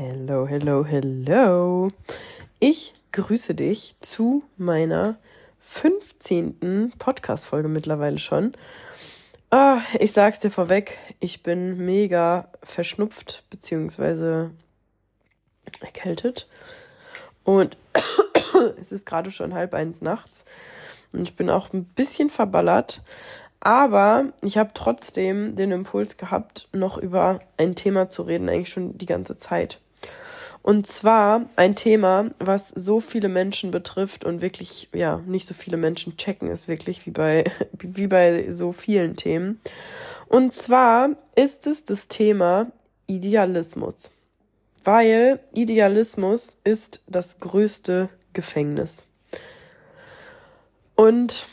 Hello, hello, hello. Ich grüße dich zu meiner 15. Podcast-Folge mittlerweile schon. Ah, ich sag's dir vorweg, ich bin mega verschnupft beziehungsweise erkältet. Und es ist gerade schon halb eins nachts. Und ich bin auch ein bisschen verballert. Aber ich habe trotzdem den Impuls gehabt, noch über ein Thema zu reden, eigentlich schon die ganze Zeit. Und zwar ein Thema, was so viele Menschen betrifft und wirklich, ja, nicht so viele Menschen checken es wirklich wie bei, wie bei so vielen Themen. Und zwar ist es das Thema Idealismus. Weil Idealismus ist das größte Gefängnis. Und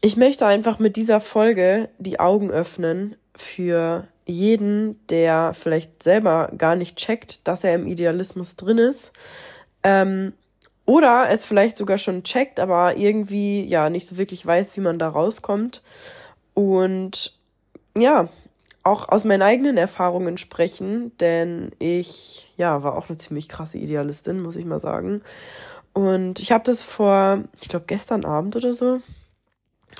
ich möchte einfach mit dieser Folge die Augen öffnen für jeden, der vielleicht selber gar nicht checkt, dass er im Idealismus drin ist. Ähm, oder es vielleicht sogar schon checkt, aber irgendwie ja nicht so wirklich weiß, wie man da rauskommt. Und ja, auch aus meinen eigenen Erfahrungen sprechen, denn ich ja war auch eine ziemlich krasse Idealistin, muss ich mal sagen. Und ich habe das vor, ich glaube gestern Abend oder so,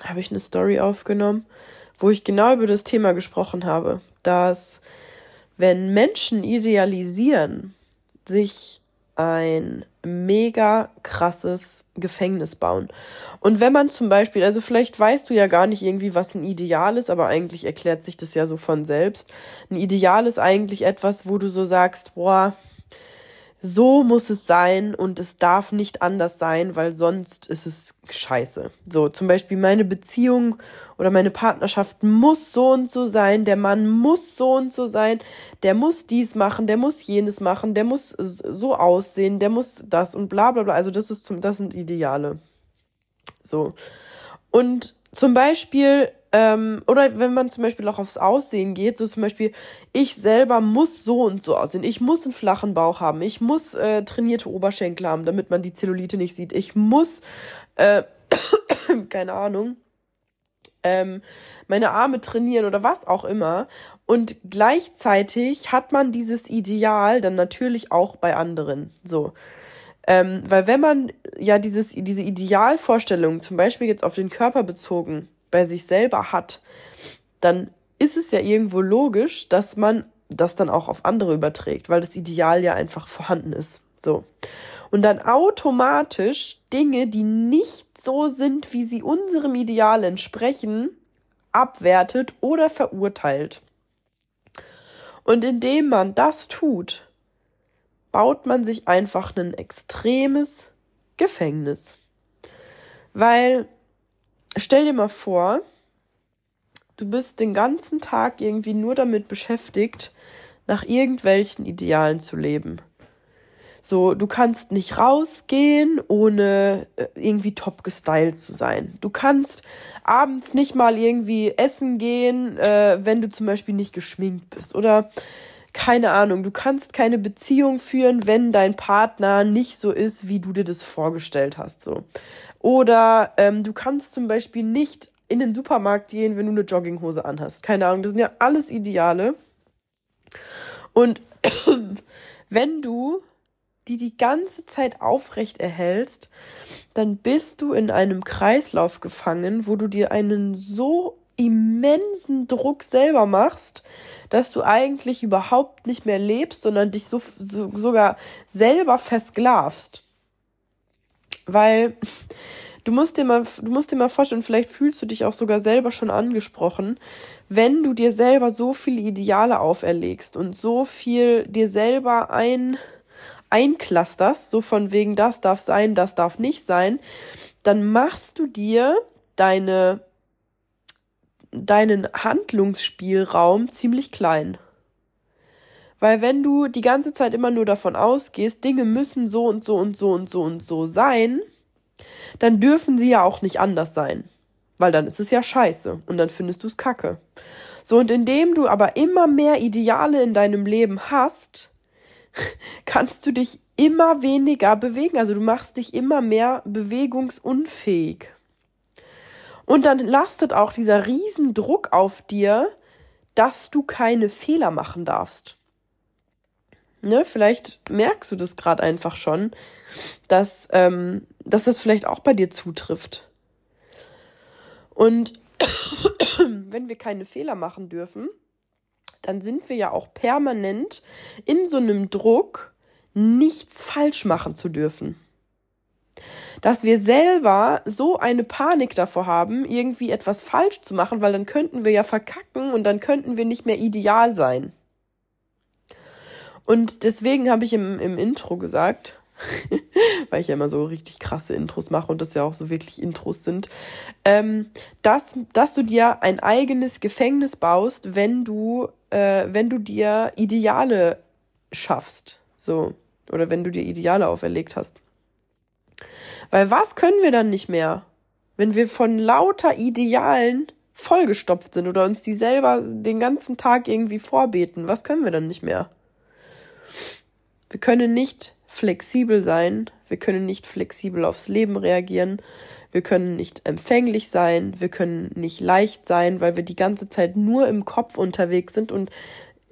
habe ich eine Story aufgenommen, wo ich genau über das Thema gesprochen habe, dass wenn Menschen idealisieren, sich ein mega krasses Gefängnis bauen. Und wenn man zum Beispiel, also vielleicht weißt du ja gar nicht irgendwie, was ein Ideal ist, aber eigentlich erklärt sich das ja so von selbst. Ein Ideal ist eigentlich etwas, wo du so sagst, boah, so muss es sein und es darf nicht anders sein, weil sonst ist es scheiße. So, zum Beispiel meine Beziehung oder meine Partnerschaft muss so und so sein, der Mann muss so und so sein, der muss dies machen, der muss jenes machen, der muss so aussehen, der muss das und bla bla bla. Also das ist zum, das sind Ideale. So. Und zum Beispiel ähm, oder wenn man zum Beispiel auch aufs Aussehen geht, so zum Beispiel, ich selber muss so und so aussehen. Ich muss einen flachen Bauch haben. Ich muss äh, trainierte Oberschenkel haben, damit man die Zellulite nicht sieht. Ich muss, äh, keine Ahnung, ähm, meine Arme trainieren oder was auch immer. Und gleichzeitig hat man dieses Ideal dann natürlich auch bei anderen. So. Ähm, weil wenn man ja dieses, diese Idealvorstellung, zum Beispiel jetzt auf den Körper bezogen, bei sich selber hat, dann ist es ja irgendwo logisch, dass man das dann auch auf andere überträgt, weil das Ideal ja einfach vorhanden ist. So. Und dann automatisch Dinge, die nicht so sind, wie sie unserem Ideal entsprechen, abwertet oder verurteilt. Und indem man das tut, baut man sich einfach ein extremes Gefängnis. Weil stell dir mal vor, du bist den ganzen Tag irgendwie nur damit beschäftigt, nach irgendwelchen Idealen zu leben. So, du kannst nicht rausgehen, ohne äh, irgendwie top gestylt zu sein. Du kannst abends nicht mal irgendwie essen gehen, äh, wenn du zum Beispiel nicht geschminkt bist. Oder keine Ahnung, du kannst keine Beziehung führen, wenn dein Partner nicht so ist, wie du dir das vorgestellt hast. So. Oder ähm, du kannst zum Beispiel nicht in den Supermarkt gehen, wenn du eine Jogginghose anhast. Keine Ahnung, das sind ja alles Ideale. Und wenn du die die ganze Zeit aufrecht erhältst, dann bist du in einem Kreislauf gefangen, wo du dir einen so immensen Druck selber machst, dass du eigentlich überhaupt nicht mehr lebst, sondern dich so, so sogar selber versklavst. Weil du musst dir mal, du musst dir mal vorstellen, vielleicht fühlst du dich auch sogar selber schon angesprochen, wenn du dir selber so viele Ideale auferlegst und so viel dir selber ein, einclusterst, so von wegen das darf sein, das darf nicht sein, dann machst du dir deine, deinen Handlungsspielraum ziemlich klein. Weil wenn du die ganze Zeit immer nur davon ausgehst, Dinge müssen so und so und so und so und so sein, dann dürfen sie ja auch nicht anders sein. Weil dann ist es ja scheiße und dann findest du es kacke. So, und indem du aber immer mehr Ideale in deinem Leben hast, kannst du dich immer weniger bewegen. Also du machst dich immer mehr bewegungsunfähig. Und dann lastet auch dieser Riesendruck auf dir, dass du keine Fehler machen darfst. Ne, vielleicht merkst du das gerade einfach schon, dass, ähm, dass das vielleicht auch bei dir zutrifft. Und wenn wir keine Fehler machen dürfen, dann sind wir ja auch permanent in so einem Druck, nichts falsch machen zu dürfen. Dass wir selber so eine Panik davor haben, irgendwie etwas falsch zu machen, weil dann könnten wir ja verkacken und dann könnten wir nicht mehr ideal sein. Und deswegen habe ich im, im Intro gesagt, weil ich ja immer so richtig krasse Intros mache und das ja auch so wirklich Intros sind, ähm, dass, dass du dir ein eigenes Gefängnis baust, wenn du, äh, wenn du dir Ideale schaffst. So. Oder wenn du dir Ideale auferlegt hast. Weil was können wir dann nicht mehr, wenn wir von lauter Idealen vollgestopft sind oder uns die selber den ganzen Tag irgendwie vorbeten? Was können wir dann nicht mehr? Wir können nicht flexibel sein, wir können nicht flexibel aufs Leben reagieren, wir können nicht empfänglich sein, wir können nicht leicht sein, weil wir die ganze Zeit nur im Kopf unterwegs sind und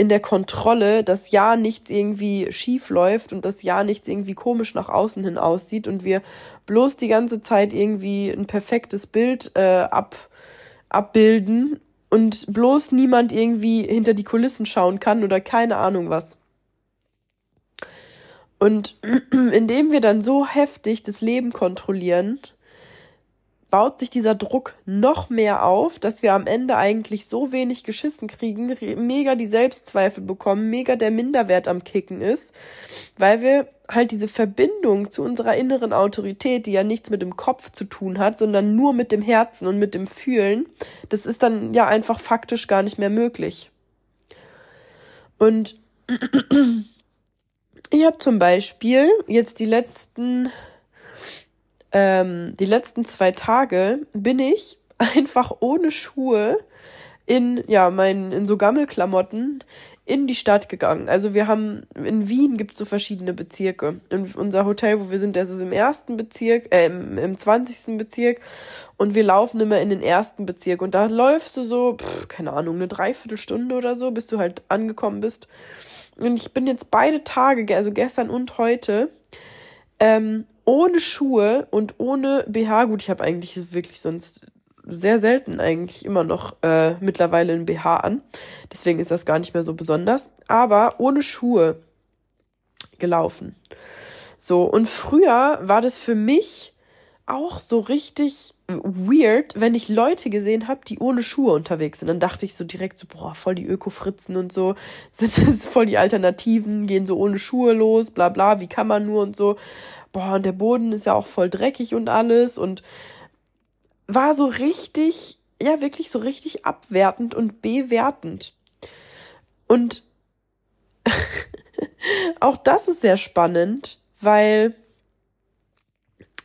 in der Kontrolle, dass ja nichts irgendwie schief läuft und dass ja nichts irgendwie komisch nach außen hin aussieht und wir bloß die ganze Zeit irgendwie ein perfektes Bild äh, ab, abbilden und bloß niemand irgendwie hinter die Kulissen schauen kann oder keine Ahnung was. Und indem wir dann so heftig das Leben kontrollieren, baut sich dieser Druck noch mehr auf, dass wir am Ende eigentlich so wenig geschissen kriegen, mega die Selbstzweifel bekommen, mega der Minderwert am Kicken ist, weil wir halt diese Verbindung zu unserer inneren Autorität, die ja nichts mit dem Kopf zu tun hat, sondern nur mit dem Herzen und mit dem Fühlen, das ist dann ja einfach faktisch gar nicht mehr möglich. Und Ich habe zum Beispiel jetzt die letzten, ähm, die letzten zwei Tage bin ich einfach ohne Schuhe in, ja, meinen, in so Gammelklamotten in die Stadt gegangen. Also wir haben, in Wien gibt es so verschiedene Bezirke. Und unser Hotel, wo wir sind, das ist im ersten Bezirk, äh, im, im 20. Bezirk. Und wir laufen immer in den ersten Bezirk. Und da läufst du so, pff, keine Ahnung, eine Dreiviertelstunde oder so, bis du halt angekommen bist. Und ich bin jetzt beide Tage, also gestern und heute, ähm, ohne Schuhe und ohne BH. Gut, ich habe eigentlich wirklich sonst sehr selten eigentlich immer noch äh, mittlerweile ein BH an. Deswegen ist das gar nicht mehr so besonders. Aber ohne Schuhe gelaufen. So, und früher war das für mich auch so richtig weird, wenn ich Leute gesehen habe, die ohne Schuhe unterwegs sind. Dann dachte ich so direkt so, boah, voll die Öko-Fritzen und so, sind das voll die Alternativen, gehen so ohne Schuhe los, bla bla, wie kann man nur und so. Boah, und der Boden ist ja auch voll dreckig und alles und war so richtig, ja, wirklich so richtig abwertend und bewertend. Und auch das ist sehr spannend, weil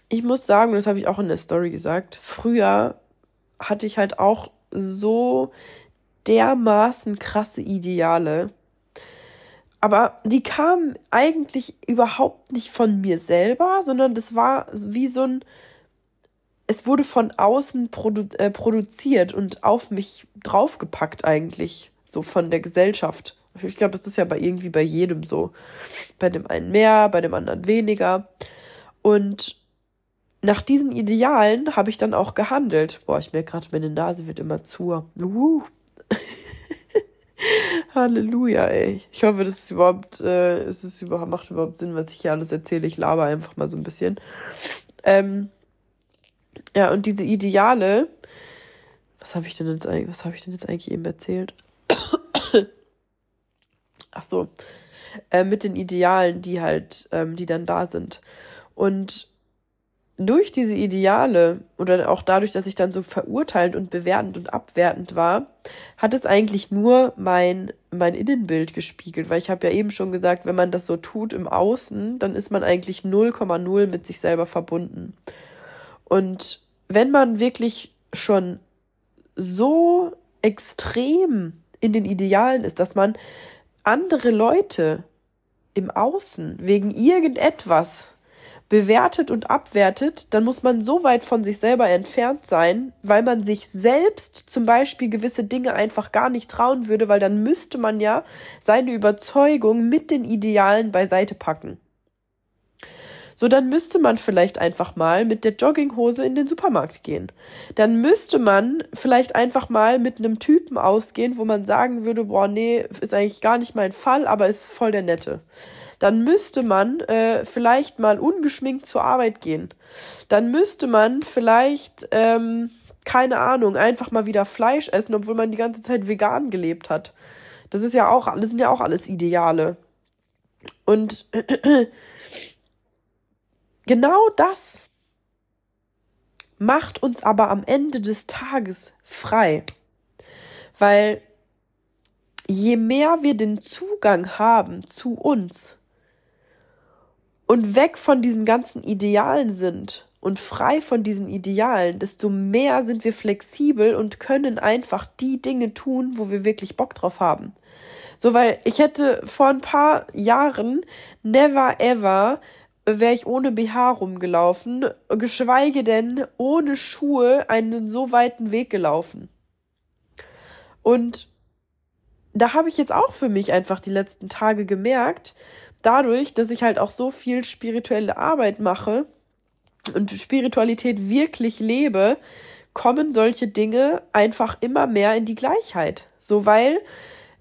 ich muss sagen, das habe ich auch in der Story gesagt, früher hatte ich halt auch so dermaßen krasse Ideale. Aber die kamen eigentlich überhaupt nicht von mir selber, sondern das war wie so ein, es wurde von außen produ äh, produziert und auf mich draufgepackt eigentlich, so von der Gesellschaft. Ich glaube, das ist ja bei irgendwie bei jedem so. Bei dem einen mehr, bei dem anderen weniger. Und nach diesen Idealen habe ich dann auch gehandelt. Boah, ich merke gerade, meine Nase wird immer zu. Uh. Halleluja, ey. Ich hoffe, das ist überhaupt, äh, es ist überhaupt, macht überhaupt Sinn, was ich hier alles erzähle. Ich laber einfach mal so ein bisschen. Ähm, ja, und diese Ideale, was habe ich denn jetzt eigentlich, was habe ich denn jetzt eigentlich eben erzählt? Ach so, äh, mit den Idealen, die halt, ähm, die dann da sind. Und durch diese Ideale oder auch dadurch, dass ich dann so verurteilend und bewertend und abwertend war, hat es eigentlich nur mein, mein Innenbild gespiegelt, weil ich habe ja eben schon gesagt, wenn man das so tut im Außen, dann ist man eigentlich 0,0 mit sich selber verbunden. Und wenn man wirklich schon so extrem in den Idealen ist, dass man andere Leute im Außen wegen irgendetwas bewertet und abwertet, dann muss man so weit von sich selber entfernt sein, weil man sich selbst zum Beispiel gewisse Dinge einfach gar nicht trauen würde, weil dann müsste man ja seine Überzeugung mit den Idealen beiseite packen. So, dann müsste man vielleicht einfach mal mit der Jogginghose in den Supermarkt gehen. Dann müsste man vielleicht einfach mal mit einem Typen ausgehen, wo man sagen würde, boah, nee, ist eigentlich gar nicht mein Fall, aber ist voll der Nette dann müsste man äh, vielleicht mal ungeschminkt zur Arbeit gehen. Dann müsste man vielleicht, ähm, keine Ahnung, einfach mal wieder Fleisch essen, obwohl man die ganze Zeit vegan gelebt hat. Das ist ja auch, das sind ja auch alles Ideale. Und genau das macht uns aber am Ende des Tages frei. Weil je mehr wir den Zugang haben zu uns, und weg von diesen ganzen Idealen sind und frei von diesen Idealen, desto mehr sind wir flexibel und können einfach die Dinge tun, wo wir wirklich Bock drauf haben. So, weil ich hätte vor ein paar Jahren never ever wäre ich ohne BH rumgelaufen, geschweige denn ohne Schuhe einen so weiten Weg gelaufen. Und da habe ich jetzt auch für mich einfach die letzten Tage gemerkt, dadurch, dass ich halt auch so viel spirituelle Arbeit mache und Spiritualität wirklich lebe, kommen solche Dinge einfach immer mehr in die Gleichheit. So, weil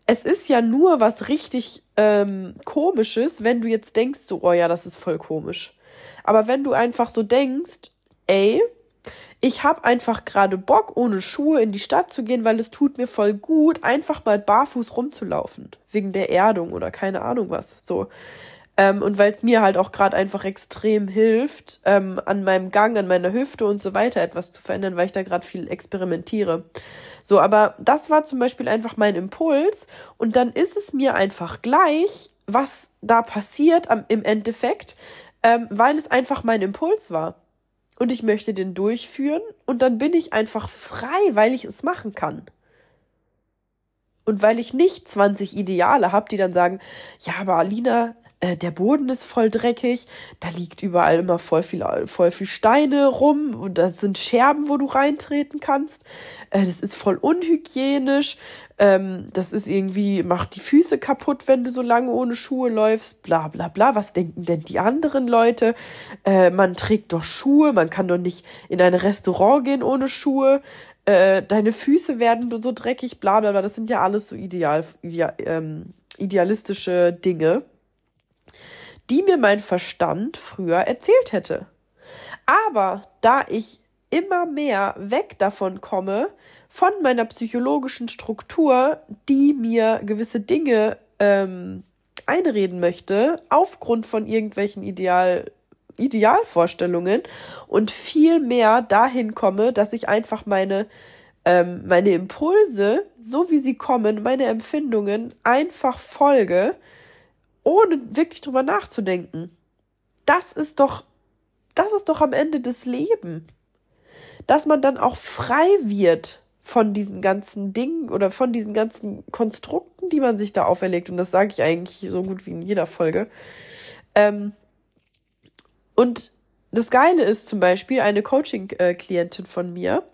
es ist ja nur was richtig ähm, komisches, wenn du jetzt denkst, so, oh ja, das ist voll komisch. Aber wenn du einfach so denkst, ey, ich habe einfach gerade Bock, ohne Schuhe in die Stadt zu gehen, weil es tut mir voll gut, einfach mal barfuß rumzulaufen. Wegen der Erdung oder keine Ahnung was. So. Ähm, und weil es mir halt auch gerade einfach extrem hilft, ähm, an meinem Gang, an meiner Hüfte und so weiter etwas zu verändern, weil ich da gerade viel experimentiere. So, aber das war zum Beispiel einfach mein Impuls. Und dann ist es mir einfach gleich, was da passiert am, im Endeffekt, ähm, weil es einfach mein Impuls war und ich möchte den durchführen und dann bin ich einfach frei, weil ich es machen kann. Und weil ich nicht 20 Ideale habe, die dann sagen, ja, aber Alina, äh, der Boden ist voll dreckig, da liegt überall immer voll viel, voll viel Steine rum und da sind Scherben, wo du reintreten kannst. Äh, das ist voll unhygienisch. Ähm, das ist irgendwie, macht die Füße kaputt, wenn du so lange ohne Schuhe läufst, bla bla bla. Was denken denn die anderen Leute? Äh, man trägt doch Schuhe, man kann doch nicht in ein Restaurant gehen ohne Schuhe. Äh, deine Füße werden so dreckig, bla bla bla. Das sind ja alles so ideal, ideal ähm, idealistische Dinge die mir mein Verstand früher erzählt hätte. Aber da ich immer mehr weg davon komme, von meiner psychologischen Struktur, die mir gewisse Dinge ähm, einreden möchte, aufgrund von irgendwelchen Ideal, Idealvorstellungen und viel mehr dahin komme, dass ich einfach meine, ähm, meine Impulse, so wie sie kommen, meine Empfindungen einfach folge ohne wirklich drüber nachzudenken. Das ist doch, das ist doch am Ende des Lebens. Dass man dann auch frei wird von diesen ganzen Dingen oder von diesen ganzen Konstrukten, die man sich da auferlegt. Und das sage ich eigentlich so gut wie in jeder Folge. Ähm, und das Geile ist zum Beispiel, eine Coaching-Klientin von mir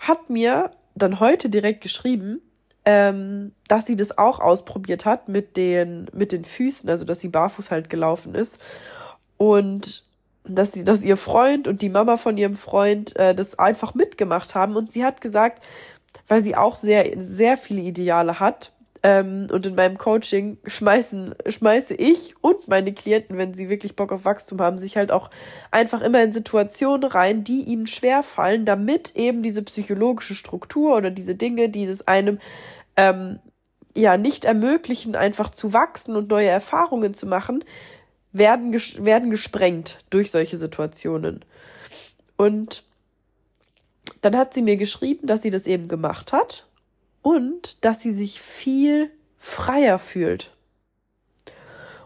hat mir dann heute direkt geschrieben, ähm, dass sie das auch ausprobiert hat mit den, mit den Füßen, also dass sie barfuß halt gelaufen ist. Und dass sie, dass ihr Freund und die Mama von ihrem Freund äh, das einfach mitgemacht haben. Und sie hat gesagt, weil sie auch sehr, sehr viele Ideale hat, ähm, und in meinem Coaching schmeißen, schmeiße ich und meine Klienten, wenn sie wirklich Bock auf Wachstum haben, sich halt auch einfach immer in Situationen rein, die ihnen schwer fallen, damit eben diese psychologische Struktur oder diese Dinge, die es einem ähm, ja nicht ermöglichen, einfach zu wachsen und neue Erfahrungen zu machen, werden, ges werden gesprengt durch solche Situationen. Und dann hat sie mir geschrieben, dass sie das eben gemacht hat und dass sie sich viel freier fühlt.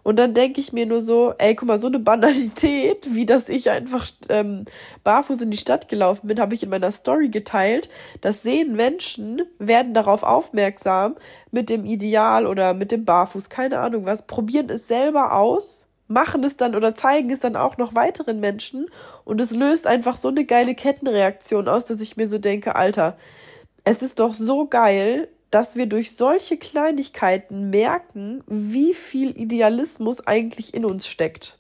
Und dann denke ich mir nur so, ey, guck mal, so eine Banalität, wie dass ich einfach ähm, barfuß in die Stadt gelaufen bin, habe ich in meiner Story geteilt. Das sehen Menschen, werden darauf aufmerksam mit dem Ideal oder mit dem Barfuß, keine Ahnung was, probieren es selber aus, machen es dann oder zeigen es dann auch noch weiteren Menschen und es löst einfach so eine geile Kettenreaktion aus, dass ich mir so denke, Alter, es ist doch so geil, dass wir durch solche Kleinigkeiten merken, wie viel Idealismus eigentlich in uns steckt.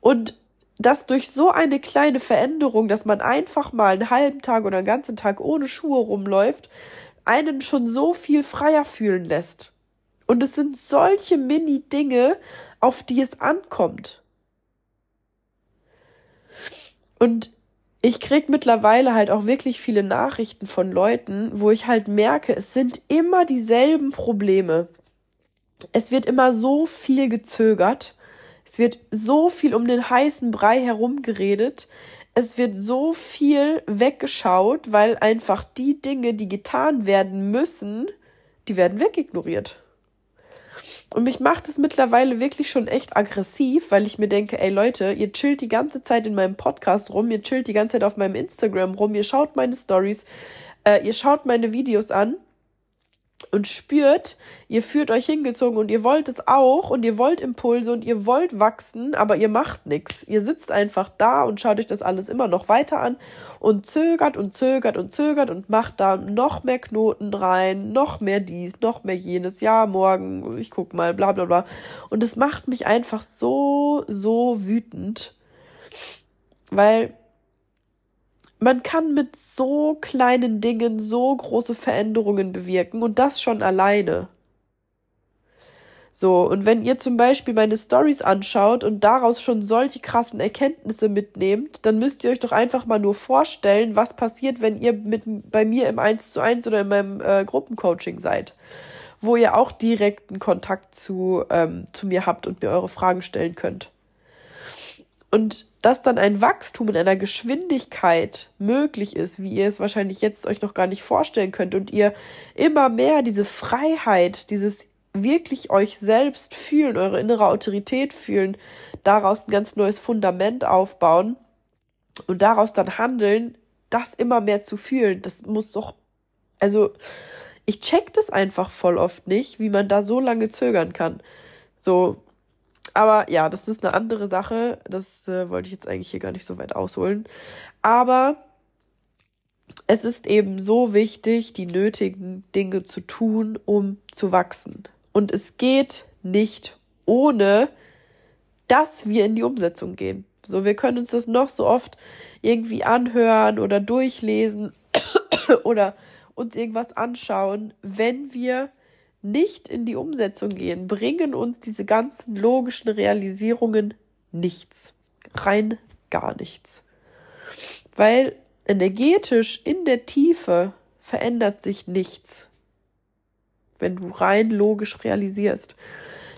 Und dass durch so eine kleine Veränderung, dass man einfach mal einen halben Tag oder einen ganzen Tag ohne Schuhe rumläuft, einen schon so viel freier fühlen lässt. Und es sind solche Mini-Dinge, auf die es ankommt. Und ich krieg mittlerweile halt auch wirklich viele Nachrichten von Leuten, wo ich halt merke, es sind immer dieselben Probleme. Es wird immer so viel gezögert. Es wird so viel um den heißen Brei herumgeredet. Es wird so viel weggeschaut, weil einfach die Dinge, die getan werden müssen, die werden wegignoriert. Und mich macht es mittlerweile wirklich schon echt aggressiv, weil ich mir denke, ey Leute, ihr chillt die ganze Zeit in meinem Podcast rum, ihr chillt die ganze Zeit auf meinem Instagram rum, ihr schaut meine Stories, äh, ihr schaut meine Videos an und spürt, ihr führt euch hingezogen und ihr wollt es auch und ihr wollt Impulse und ihr wollt wachsen, aber ihr macht nichts. Ihr sitzt einfach da und schaut euch das alles immer noch weiter an und zögert und zögert und zögert und macht da noch mehr Knoten rein, noch mehr dies, noch mehr jenes, ja, morgen, ich guck mal, bla bla bla. Und es macht mich einfach so, so wütend, weil man kann mit so kleinen Dingen so große Veränderungen bewirken und das schon alleine. So, und wenn ihr zum Beispiel meine Stories anschaut und daraus schon solche krassen Erkenntnisse mitnehmt, dann müsst ihr euch doch einfach mal nur vorstellen, was passiert, wenn ihr mit bei mir im 1 zu 1 oder in meinem äh, Gruppencoaching seid, wo ihr auch direkten Kontakt zu, ähm, zu mir habt und mir eure Fragen stellen könnt. Und dass dann ein Wachstum in einer Geschwindigkeit möglich ist, wie ihr es wahrscheinlich jetzt euch noch gar nicht vorstellen könnt und ihr immer mehr diese Freiheit, dieses wirklich euch selbst fühlen, eure innere Autorität fühlen, daraus ein ganz neues Fundament aufbauen und daraus dann handeln, das immer mehr zu fühlen, das muss doch, also ich check das einfach voll oft nicht, wie man da so lange zögern kann. So, aber ja, das ist eine andere Sache. Das äh, wollte ich jetzt eigentlich hier gar nicht so weit ausholen. Aber es ist eben so wichtig, die nötigen Dinge zu tun, um zu wachsen. Und es geht nicht ohne, dass wir in die Umsetzung gehen. So, wir können uns das noch so oft irgendwie anhören oder durchlesen oder uns irgendwas anschauen, wenn wir nicht in die Umsetzung gehen, bringen uns diese ganzen logischen Realisierungen nichts. Rein gar nichts. Weil energetisch in der Tiefe verändert sich nichts, wenn du rein logisch realisierst.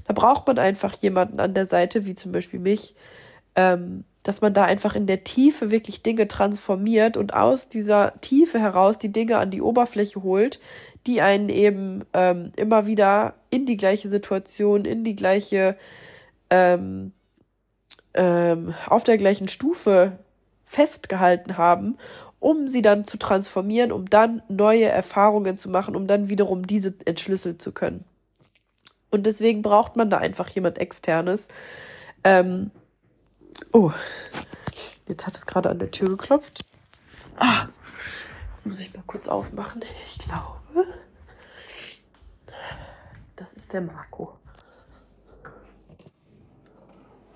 Da braucht man einfach jemanden an der Seite, wie zum Beispiel mich, ähm, dass man da einfach in der Tiefe wirklich Dinge transformiert und aus dieser Tiefe heraus die Dinge an die Oberfläche holt, die einen eben ähm, immer wieder in die gleiche Situation, in die gleiche, ähm, ähm, auf der gleichen Stufe festgehalten haben, um sie dann zu transformieren, um dann neue Erfahrungen zu machen, um dann wiederum diese entschlüsseln zu können. Und deswegen braucht man da einfach jemand externes. Ähm, oh, jetzt hat es gerade an der Tür geklopft. Ah, jetzt muss ich mal kurz aufmachen. Ich glaube. Das ist der Marco.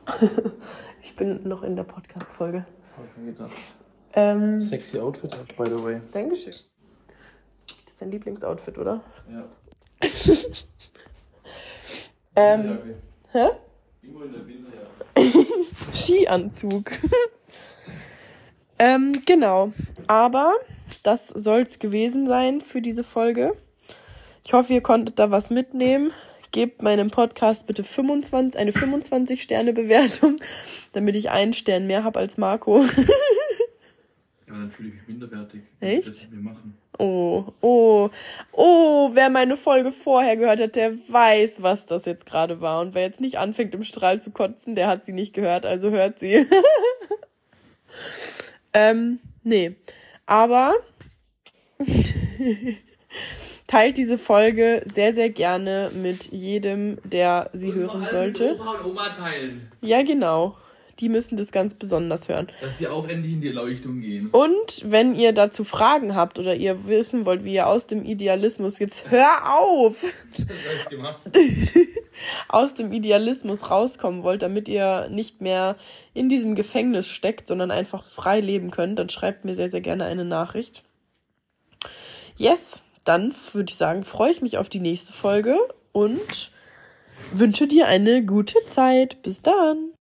ich bin noch in der Podcast-Folge. Ähm, Sexy Outfit, by the way. Dankeschön. Das ist dein Lieblingsoutfit, oder? Ja. ähm, hä? Immer in der Winter, ja. Skianzug. ähm, genau. Aber das soll es gewesen sein für diese Folge. Ich hoffe, ihr konntet da was mitnehmen. Gebt meinem Podcast bitte 25, eine 25-Sterne-Bewertung, damit ich einen Stern mehr habe als Marco. ja, dann fühle ich mich minderwertig. Echt? Das wir machen. Oh, oh, oh, wer meine Folge vorher gehört hat, der weiß, was das jetzt gerade war. Und wer jetzt nicht anfängt, im Strahl zu kotzen, der hat sie nicht gehört, also hört sie. ähm, nee. Aber Teilt diese Folge sehr, sehr gerne mit jedem, der sie und hören sollte. Opa und Oma teilen. Ja, genau die müssen das ganz besonders hören. Dass sie auch endlich in die Erleuchtung gehen. Und wenn ihr dazu Fragen habt oder ihr wissen wollt, wie ihr aus dem Idealismus jetzt hör auf aus dem Idealismus rauskommen wollt, damit ihr nicht mehr in diesem Gefängnis steckt, sondern einfach frei leben könnt, dann schreibt mir sehr, sehr gerne eine Nachricht. Yes, dann würde ich sagen, freue ich mich auf die nächste Folge und wünsche dir eine gute Zeit. Bis dann.